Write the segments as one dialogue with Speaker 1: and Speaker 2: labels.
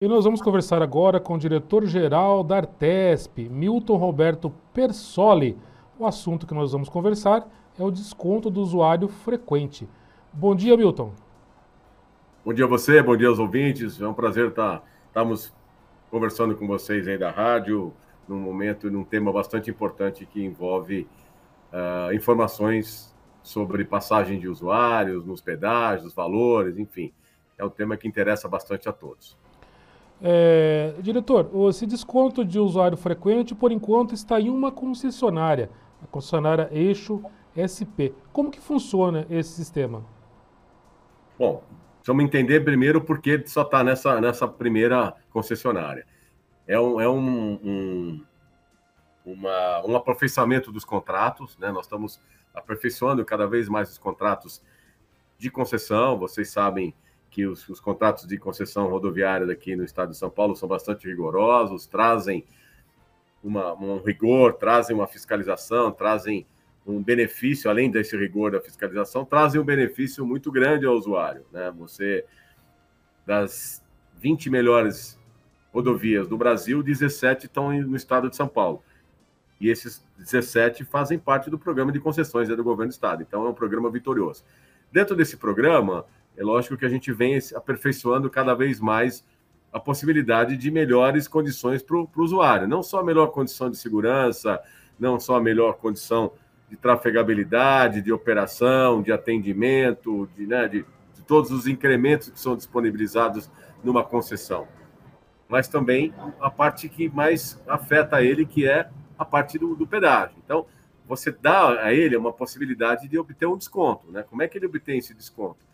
Speaker 1: E nós vamos conversar agora com o diretor-geral da Artesp, Milton Roberto Persoli. O assunto que nós vamos conversar é o desconto do usuário frequente. Bom dia, Milton.
Speaker 2: Bom dia a você, bom dia aos ouvintes. É um prazer estar estamos conversando com vocês aí da rádio, num momento, num tema bastante importante que envolve uh, informações sobre passagem de usuários, nos pedágios, valores, enfim. É um tema que interessa bastante a todos.
Speaker 1: É, diretor, esse desconto de usuário frequente, por enquanto, está em uma concessionária, a concessionária Eixo SP. Como que funciona esse sistema?
Speaker 2: Bom, vamos entender primeiro por que só está nessa, nessa primeira concessionária. É um, é um, um, uma, um aperfeiçoamento dos contratos, né? Nós estamos aperfeiçoando cada vez mais os contratos de concessão, vocês sabem que os, os, contratos de concessão rodoviária daqui no estado de São Paulo são bastante rigorosos, trazem uma, um rigor, trazem uma fiscalização, trazem um benefício, além desse rigor da fiscalização, trazem um benefício muito grande ao usuário. Né? Você, das 20 melhores rodovias do Brasil, 17 estão no estado de São Paulo. E esses 17 fazem parte do programa de concessões do governo do estado. Então, é um programa vitorioso. Dentro desse programa, é lógico que a gente vem aperfeiçoando cada vez mais a possibilidade de melhores condições para o usuário. Não só a melhor condição de segurança, não só a melhor condição de trafegabilidade, de operação, de atendimento, de, né, de, de todos os incrementos que são disponibilizados numa concessão, mas também a parte que mais afeta ele, que é a parte do, do pedágio. Então, você dá a ele uma possibilidade de obter um desconto. Né? Como é que ele obtém esse desconto?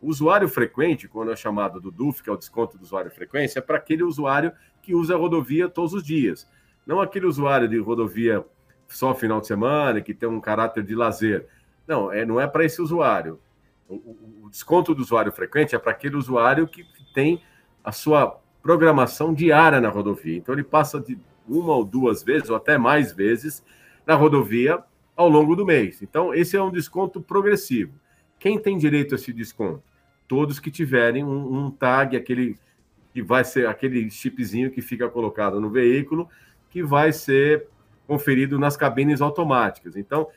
Speaker 2: O usuário frequente, quando é chamado do DUF, que é o desconto do usuário frequência, é para aquele usuário que usa a rodovia todos os dias. Não aquele usuário de rodovia só final de semana, que tem um caráter de lazer. Não, é, não é para esse usuário. O, o, o, desconto do usuário frequente é para aquele usuário que, tem a sua programação diária na rodovia. Então, ele passa de uma ou duas vezes, ou até mais vezes, na rodovia ao longo do mês. Então, esse é um desconto progressivo. Quem tem direito a esse desconto? Todos que tiverem um, um, tag, aquele que vai ser aquele chipzinho que fica colocado no veículo, que vai ser conferido nas cabines automáticas. Então,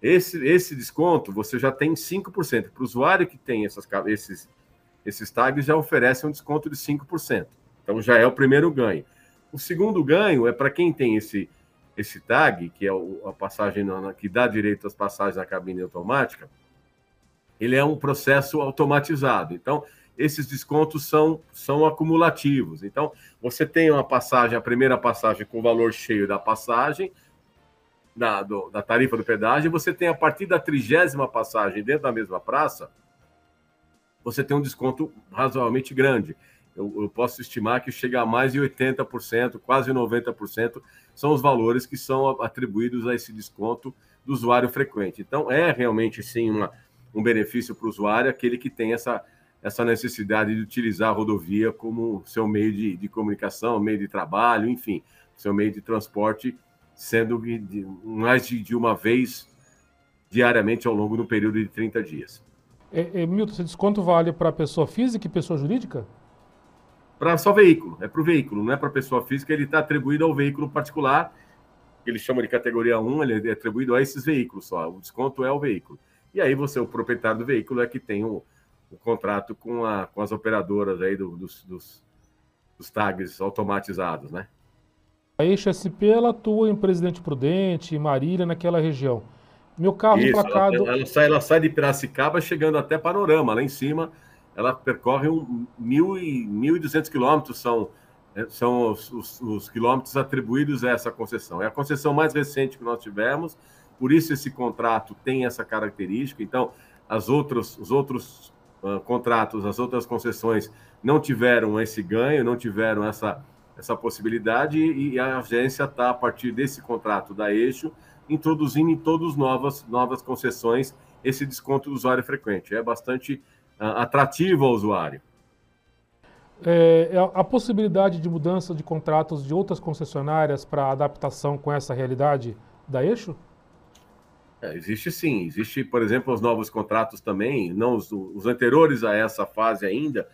Speaker 2: esse, esse desconto você já tem 5%. Para o usuário que tem essas, esses, esses tags, já oferece um desconto de 5%. Então, já é o primeiro ganho. O segundo ganho é para quem tem esse, esse tag, que é a passagem que dá direito às passagens na cabine automática, ele é um processo automatizado. Então, esses descontos são, são acumulativos. Então, você tem uma passagem, a primeira passagem com o valor cheio da passagem, da, do, da tarifa do pedágio, você tem a partir da trigésima passagem dentro da mesma praça, você tem um desconto razoavelmente grande. Eu, eu, posso estimar que chega a mais de 80%, quase 90%, são os valores que são atribuídos a esse desconto do usuário frequente. Então, é realmente, sim, uma, um benefício para o usuário, aquele que tem essa, essa necessidade de utilizar a rodovia como seu meio de, de comunicação, meio de trabalho, enfim, seu meio de transporte, sendo de, mais de, de uma vez diariamente ao longo do período de 30 dias.
Speaker 1: É, é, Milton, esse desconto vale para pessoa física e pessoa jurídica?
Speaker 2: Para só veículo, é para o veículo, não é para pessoa física, ele está atribuído ao veículo particular, que eles chamam de categoria 1, ele é atribuído a esses veículos só, o desconto é o veículo. E aí você, o proprietário do veículo, é que tem o, o contrato com, a, com as operadoras aí do, dos, dos, dos tags automatizados, né?
Speaker 1: A Eixo SP ela atua em Presidente Prudente, Marília, naquela região. Meu carro Isso, emplacado...
Speaker 2: Ela, ela, sai, ela sai de Piracicaba chegando até Panorama, lá em cima. Ela percorre um, mil e, 1.200 quilômetros, são, é, são os, os, os quilômetros atribuídos a essa concessão. É a concessão mais recente que nós tivemos, por isso esse contrato tem essa característica. Então, as outras, os outros uh, contratos, as outras concessões não tiveram esse ganho, não tiveram essa, essa possibilidade, e a agência está, a partir desse contrato da Eixo, introduzindo em todas novas, novas concessões esse desconto do usuário frequente. É bastante uh, atrativo ao usuário.
Speaker 1: É, é, a possibilidade de mudança de contratos de outras concessionárias para adaptação com essa realidade da Eixo?
Speaker 2: É, existe sim, existe, por exemplo, os novos contratos também, não os, os, anteriores a essa fase ainda,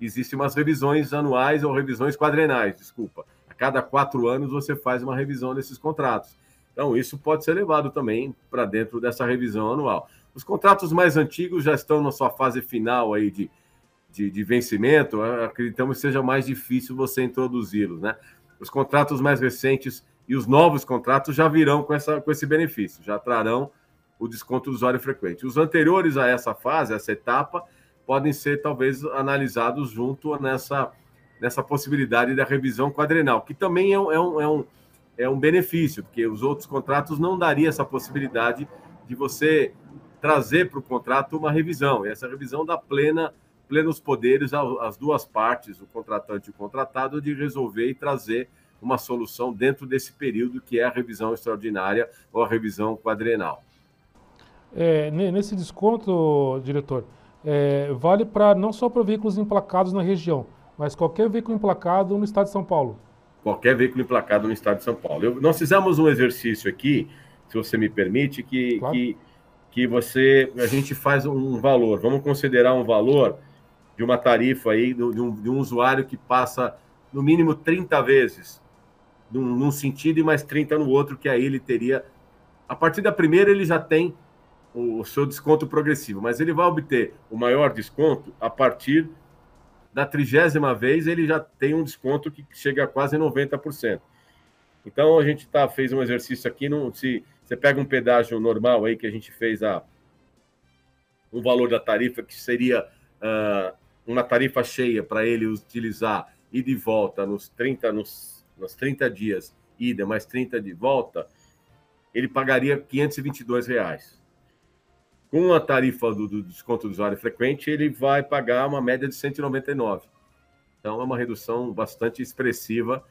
Speaker 2: existem umas revisões anuais ou revisões quadrenais, desculpa. A cada quatro anos você faz uma revisão desses contratos. Então, isso pode ser levado também para dentro dessa revisão anual. Os contratos mais antigos já estão na sua fase final aí de, de, de vencimento, acreditamos que seja mais difícil você introduzi-los, né? Os contratos mais recentes e os novos contratos já virão com, essa, com esse benefício, já trarão o desconto do usuário frequente. Os anteriores a essa fase, essa etapa, podem ser talvez analisados junto nessa, nessa possibilidade da revisão quadrenal, que também é um, é um, é um, é um benefício, porque os outros contratos não daria essa possibilidade de você trazer para o contrato uma revisão. E essa revisão dá plena, plenos poderes às duas partes, o contratante e o contratado, de resolver e trazer uma solução dentro desse período que é a revisão extraordinária ou a revisão quadrenal.
Speaker 1: É, nesse desconto, diretor, é, vale para não só para veículos emplacados na região, mas qualquer veículo emplacado no estado de São Paulo.
Speaker 2: Qualquer veículo emplacado no estado de São Paulo. Eu, nós fizemos um exercício aqui, se você me permite, que, claro. que, que você a gente faz um valor. Vamos considerar um valor de uma tarifa aí de um, de um usuário que passa no mínimo 30 vezes num, num sentido e mais 30 no outro, que aí ele teria. A partir da primeira, ele já tem o seu desconto progressivo, mas ele vai obter o maior desconto a partir da trigésima vez, ele já tem um desconto que chega a quase 90%. Então a gente tá, fez um exercício aqui, não, se você pega um pedágio normal aí que a gente fez a um valor da tarifa que seria uh, uma tarifa cheia para ele utilizar e de volta nos 30, nos, nos 30 dias, ida mais 30 de volta, ele pagaria 522 reais com a tarifa do, do, desconto do usuário frequente, ele vai pagar uma média de 199. Então, é uma redução bastante expressiva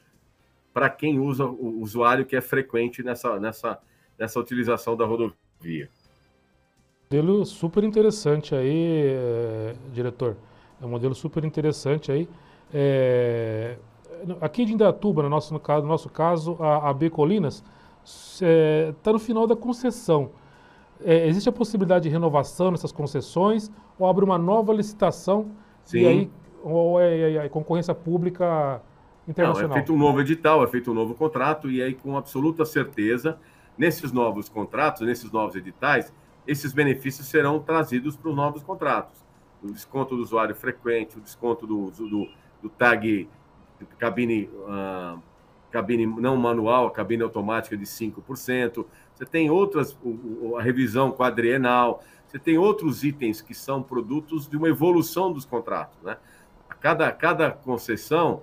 Speaker 2: para quem usa o usuário que é frequente nessa, nessa, nessa utilização da rodovia.
Speaker 1: Modelo super interessante aí, é, diretor. É um modelo super interessante aí. É, aqui de Indatuba, no nosso, no caso, no nosso caso a, a B Colinas, está é, no final da concessão é, existe a possibilidade de renovação nessas concessões ou abre uma nova licitação Sim. e aí ou é, é, é concorrência pública internacional?
Speaker 2: Não, é feito um novo edital, é feito um novo contrato e aí com absoluta certeza nesses novos contratos, nesses novos editais, esses benefícios serão trazidos para os novos contratos. O desconto do usuário frequente, o desconto do, do, do tag cabine, uh, cabine não manual, cabine automática de 5%, você tem outras, a revisão quadrienal, você tem outros itens que são produtos de uma evolução dos contratos. Né? A cada, cada concessão,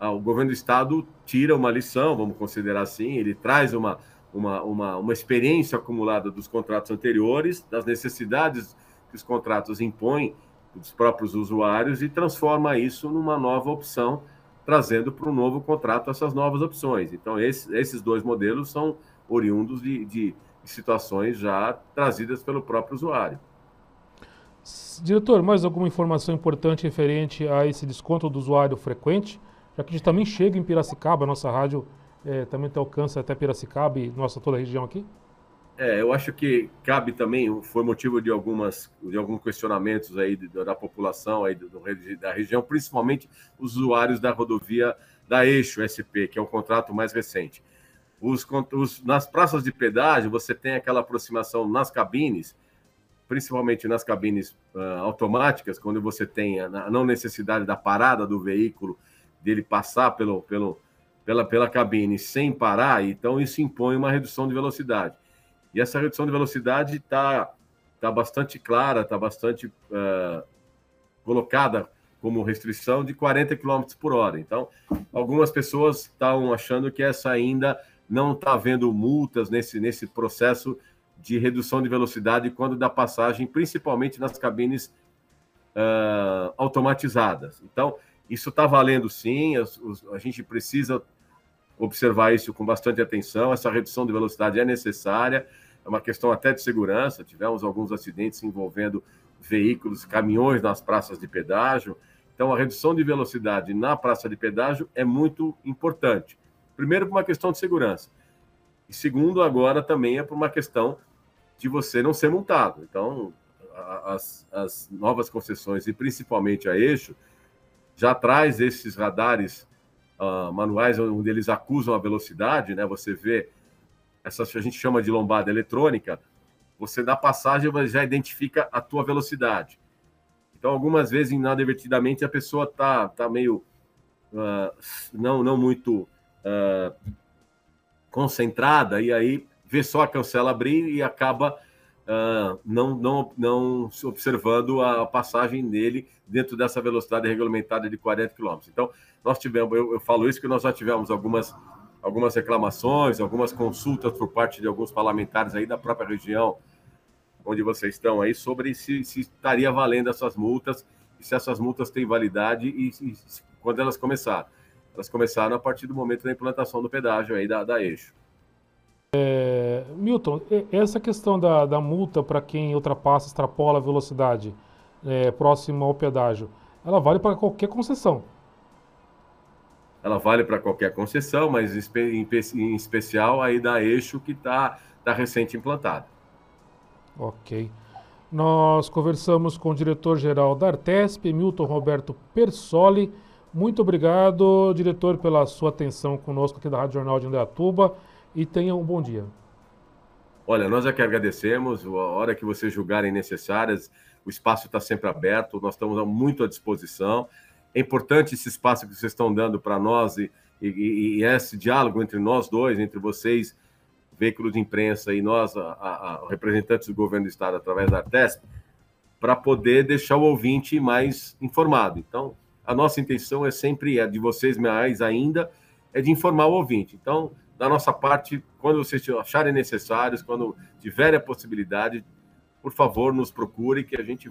Speaker 2: o governo do estado tira uma lição, vamos considerar assim, ele traz uma, uma, uma, uma experiência acumulada dos contratos anteriores, das necessidades que os contratos impõem dos próprios usuários e transforma isso numa nova opção, trazendo para um novo contrato essas novas opções. Então, esse, esses dois modelos são oriundos de, de, situações já trazidas pelo próprio usuário.
Speaker 1: Diretor, mais alguma informação importante referente a esse desconto do usuário frequente? Já que a gente também chega em Piracicaba, a nossa rádio é, também tem alcance até Piracicaba e nossa toda a região aqui?
Speaker 2: É, eu acho que cabe também, foi motivo de algumas de alguns questionamentos aí da população aí do, da região, principalmente os usuários da rodovia da Eixo SP, que é o contrato mais recente. Os, os, nas praças de pedágio, você tem aquela aproximação nas cabines, principalmente nas cabines uh, automáticas, quando você tem a, a, não necessidade da parada do veículo, dele passar pelo, pelo, pela, pela cabine sem parar, então isso impõe uma redução de velocidade. E essa redução de velocidade está tá bastante clara, está bastante uh, colocada como restrição de 40 km por hora. Então, algumas pessoas estão achando que essa ainda não está havendo multas nesse, nesse processo de redução de velocidade quando da passagem, principalmente nas cabines uh, automatizadas. Então, isso está valendo sim, a, a gente precisa observar isso com bastante atenção. Essa redução de velocidade é necessária, é uma questão até de segurança. Tivemos alguns acidentes envolvendo veículos, caminhões nas praças de pedágio. Então, a redução de velocidade na praça de pedágio é muito importante. Primeiro, por uma questão de segurança. E segundo, agora também é por uma questão de você não ser multado. Então, as, as novas concessões, e principalmente a eixo, já traz esses radares uh, manuais onde eles acusam a velocidade, né? Você vê essa a gente chama de lombada eletrônica. Você na passagem já identifica a tua velocidade. Então, algumas vezes, inadvertidamente, a pessoa tá, tá meio uh, não não muito uh, concentrada e aí vê só a cancela abrir e acaba uh, não, não, não observando a passagem dele dentro dessa velocidade regulamentada de 40 km. Então, nós tivemos, eu, eu falo isso que nós já tivemos algumas, algumas reclamações, algumas consultas por parte de alguns parlamentares aí da própria região onde vocês estão aí sobre se, se estaria valendo essas multas e se essas multas têm validade e, e quando elas começaram. Elas começaram a partir do momento da implantação do pedágio aí da, da eixo.
Speaker 1: É, Milton, essa questão da, da multa para quem ultrapassa, extrapola a velocidade é, próximo ao pedágio, ela vale para qualquer concessão?
Speaker 2: Ela vale para qualquer concessão, mas em, especial aí da eixo que está tá recente implantado.
Speaker 1: Ok. Nós conversamos com o diretor-geral da Artesp, Milton Roberto Persoli. Muito obrigado, diretor, pela sua atenção conosco aqui da Rádio Jornal de Indaiatuba e tenha um bom dia.
Speaker 2: Olha, nós é que agradecemos. A hora que vocês julgarem necessárias, o espaço está sempre aberto, nós estamos muito à disposição. É importante esse espaço que vocês estão dando para nós e, e, e, esse diálogo entre nós dois, entre vocês, veículos de imprensa, e nós, a, a, representantes do governo do Estado, através da Artesp, para poder deixar o ouvinte mais informado. Então, a nossa intenção é sempre, é de vocês mais ainda, é de informar o ouvinte. Então, da nossa parte, quando vocês acharem necessários, quando tiverem a possibilidade, por favor, nos procure que a gente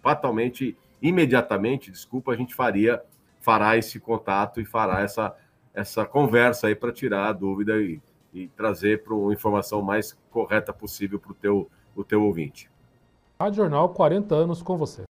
Speaker 2: fatalmente, imediatamente, desculpa, a gente faria, fará esse contato e fará essa, essa conversa aí para tirar a dúvida e, e trazer para uma informação mais correta possível para o teu, o teu ouvinte.
Speaker 1: Rádio Jornal, 40 anos com você.